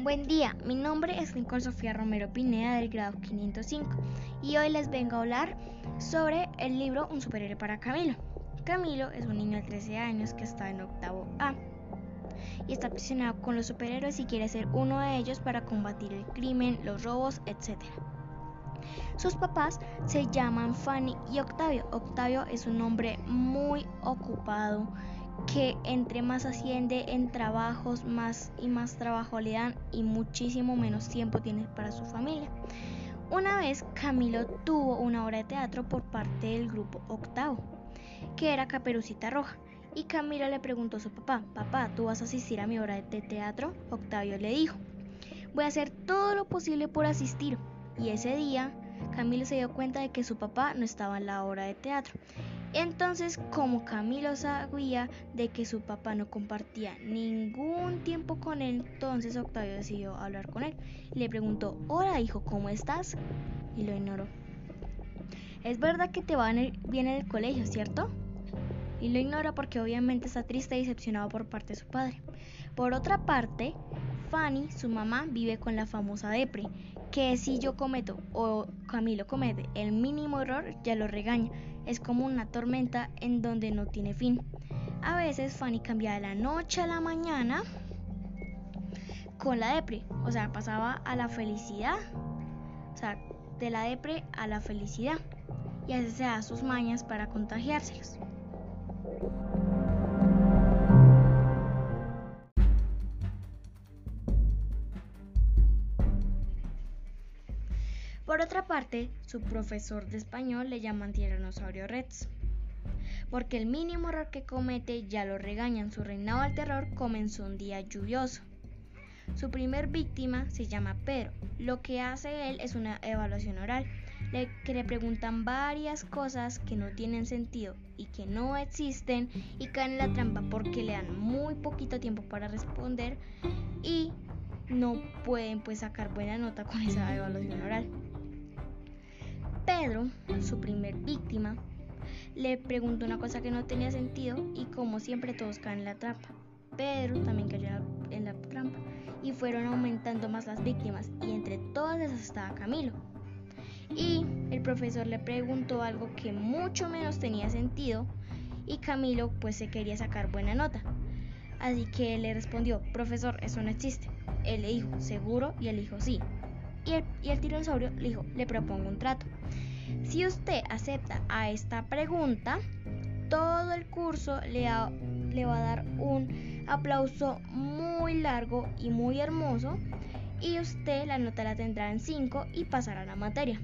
Buen día, mi nombre es Nicole Sofía Romero Pineda del grado 505 y hoy les vengo a hablar sobre el libro Un superhéroe para Camilo. Camilo es un niño de 13 años que está en octavo A y está presionado con los superhéroes y quiere ser uno de ellos para combatir el crimen, los robos, etc. Sus papás se llaman Fanny y Octavio. Octavio es un hombre muy ocupado que entre más asciende en trabajos, más y más trabajo le dan y muchísimo menos tiempo tiene para su familia. Una vez Camilo tuvo una obra de teatro por parte del grupo Octavo, que era Caperucita Roja. Y Camilo le preguntó a su papá, papá, ¿tú vas a asistir a mi obra de teatro? Octavio le dijo, voy a hacer todo lo posible por asistir. Y ese día Camilo se dio cuenta de que su papá no estaba en la obra de teatro entonces, como Camilo sabía de que su papá no compartía ningún tiempo con él, entonces Octavio decidió hablar con él le preguntó, hola hijo, ¿cómo estás? Y lo ignoró. Es verdad que te va bien en el colegio, ¿cierto? Y lo ignora porque obviamente está triste y decepcionado por parte de su padre. Por otra parte, Fanny, su mamá, vive con la famosa depre, que si yo cometo o Camilo comete el mínimo error, ya lo regaña es como una tormenta en donde no tiene fin. A veces Fanny cambia de la noche a la mañana con la depre, o sea, pasaba a la felicidad, o sea, de la depre a la felicidad, y así se da sus mañas para contagiárselos. Por otra parte, su profesor de español le llaman tiranosaurio rex, porque el mínimo error que comete ya lo regañan. Su reinado al terror comenzó un día lluvioso. Su primer víctima se llama Pedro. Lo que hace él es una evaluación oral, que le preguntan varias cosas que no tienen sentido y que no existen y caen en la trampa porque le dan muy poquito tiempo para responder y no pueden pues sacar buena nota con esa evaluación oral. Pedro, su primer víctima, le preguntó una cosa que no tenía sentido y como siempre todos caen en la trampa. Pedro también cayó en la trampa y fueron aumentando más las víctimas y entre todas esas estaba Camilo. Y el profesor le preguntó algo que mucho menos tenía sentido y Camilo pues se quería sacar buena nota. Así que le respondió, profesor, eso no existe. Él le dijo, seguro, y él dijo, sí y el, tiranosaurio le dijo, le propongo un trato. Si usted acepta a esta pregunta, todo el curso le, le va a dar un aplauso muy largo y muy hermoso y usted la nota la tendrá en 5 y pasará la materia.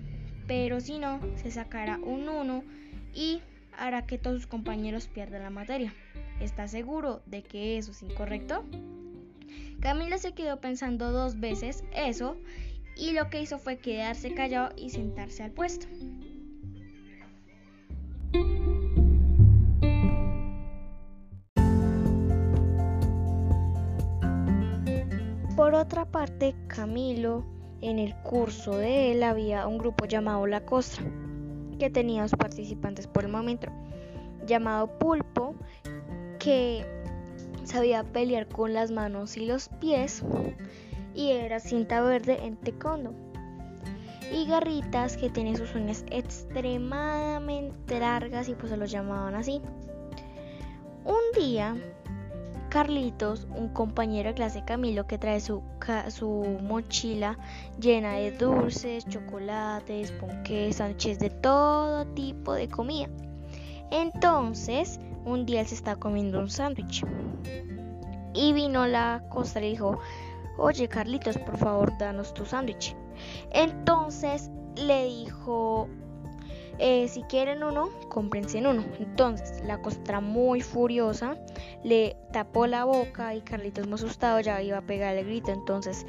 Pero si no, se sacará un 1 y hará que todos sus compañeros pierdan la materia. ¿Está seguro de que eso es incorrecto? Camila se quedó pensando dos veces eso y lo que hizo fue quedarse callado y sentarse al puesto. Por otra parte, Camilo, en el curso de él había un grupo llamado La Costa, que tenía dos participantes por el momento, llamado Pulpo, que sabía pelear con las manos y los pies, y era cinta verde en taekwondo. Y garritas que tiene sus uñas extremadamente largas y pues se los llamaban así. Un día, Carlitos, un compañero de clase Camilo que trae su, su mochila llena de dulces, chocolates, ponques, sándwiches de todo tipo de comida. Entonces, un día él se está comiendo un sándwich. Y vino la costa y dijo, oye Carlitos, por favor, danos tu sándwich. Entonces le dijo, eh, si quieren uno, cómprense en uno. Entonces la costra muy furiosa le tapó la boca y Carlitos muy asustado ya iba a pegar el grito. Entonces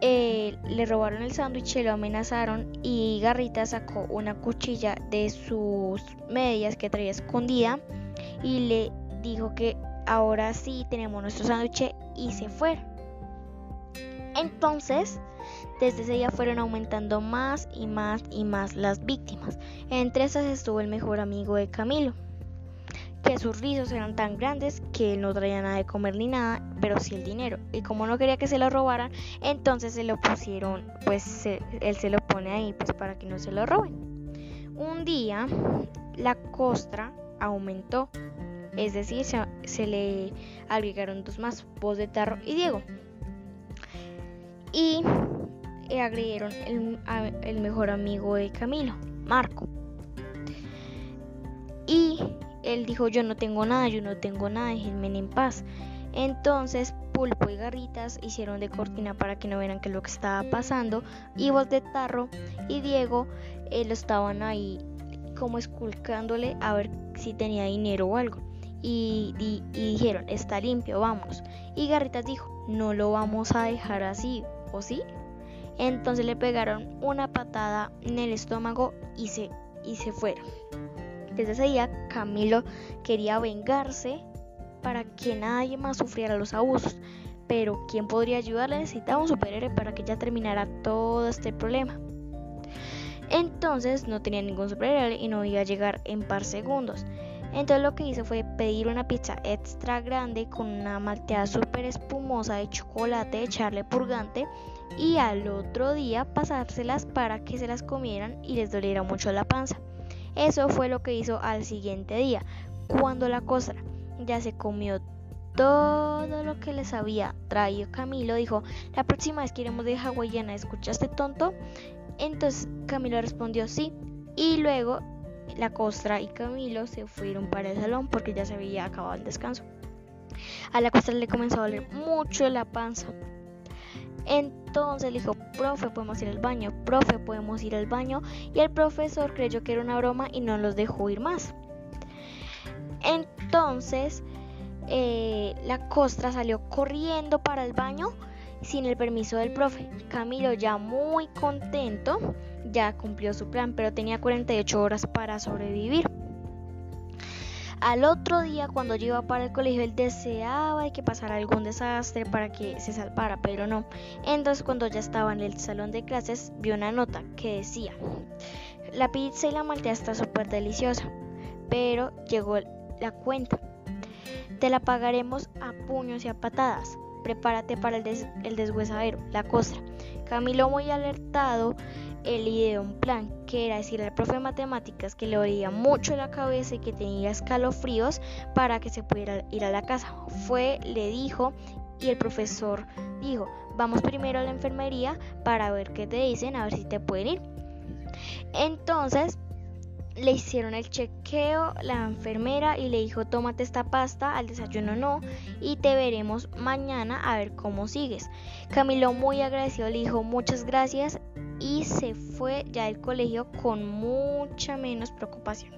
eh, le robaron el sándwich, lo amenazaron y Garrita sacó una cuchilla de sus medias que traía escondida y le dijo que ahora sí tenemos nuestro sándwich y se fueron. Entonces, desde ese día fueron aumentando más y más y más las víctimas. Entre esas estuvo el mejor amigo de Camilo, que sus rizos eran tan grandes que no traía nada de comer ni nada, pero sí el dinero. Y como no quería que se lo robaran, entonces se lo pusieron, pues él se lo pone ahí, pues para que no se lo roben. Un día la costra aumentó, es decir, se, le agregaron dos más, voz de Tarro y Diego. Y agregaron el, el mejor amigo de Camilo, Marco. Y él dijo, yo no tengo nada, yo no tengo nada, déjenme en paz. Entonces Pulpo y Garritas hicieron de cortina para que no vieran qué es lo que estaba pasando. Y Voz de Tarro y Diego eh, lo estaban ahí como esculcándole a ver si tenía dinero o algo. Y, y, dijeron, está limpio, vamos. Y Garritas dijo, no lo vamos a dejar así, ¿o sí? Entonces le pegaron una patada en el estómago y se, y se fueron. Desde ese día Camilo quería vengarse para que nadie más sufriera los abusos. Pero ¿quién podría ayudarle? Necesitaba un superhéroe para que ya terminara todo este problema. Entonces no tenía ningún superhéroe y no iba a llegar en par segundos. Entonces lo que hizo fue pedir una pizza extra grande con una malteada súper espumosa de chocolate, echarle purgante y al otro día pasárselas para que se las comieran y les doliera mucho la panza. Eso fue lo que hizo al siguiente día, cuando la costra ya se comió todo lo que les había traído Camilo, dijo, la próxima vez que iremos de hawaiana, ¿escuchaste tonto? Entonces Camilo respondió sí, y luego la costra y Camilo se fueron para el salón porque ya se había acabado el descanso. A la costra le comenzó a doler mucho la panza. Entonces le dijo, profe, podemos ir al baño, profe, podemos ir al baño. Y el profesor creyó que era una broma y no los dejó ir más. Entonces eh, la costra salió corriendo para el baño sin el permiso del profe. Camilo ya muy contento, ya cumplió su plan, pero tenía 48 horas para sobrevivir. Al otro día, cuando yo iba para el colegio, él deseaba que pasara algún desastre para que se salvara, pero no. Entonces, cuando ya estaba en el salón de clases, vio una nota que decía, la pizza y la maltea está súper deliciosa, pero llegó la cuenta. Te la pagaremos a puños y a patadas. Prepárate para el, el deshuesadero, la costra. Camilo muy alertado él ideó un plan que era decirle al profe de matemáticas que le oía mucho la cabeza y que tenía escalofríos para que se pudiera ir a la casa. Fue, le dijo y el profesor dijo, vamos primero a la enfermería para ver qué te dicen, a ver si te pueden ir. Entonces le hicieron el chequeo la enfermera y le dijo tómate esta pasta, al desayuno no, y te veremos mañana a ver cómo sigues. Camilo muy agradecido le dijo muchas gracias y se fue ya del colegio con mucha menos preocupación.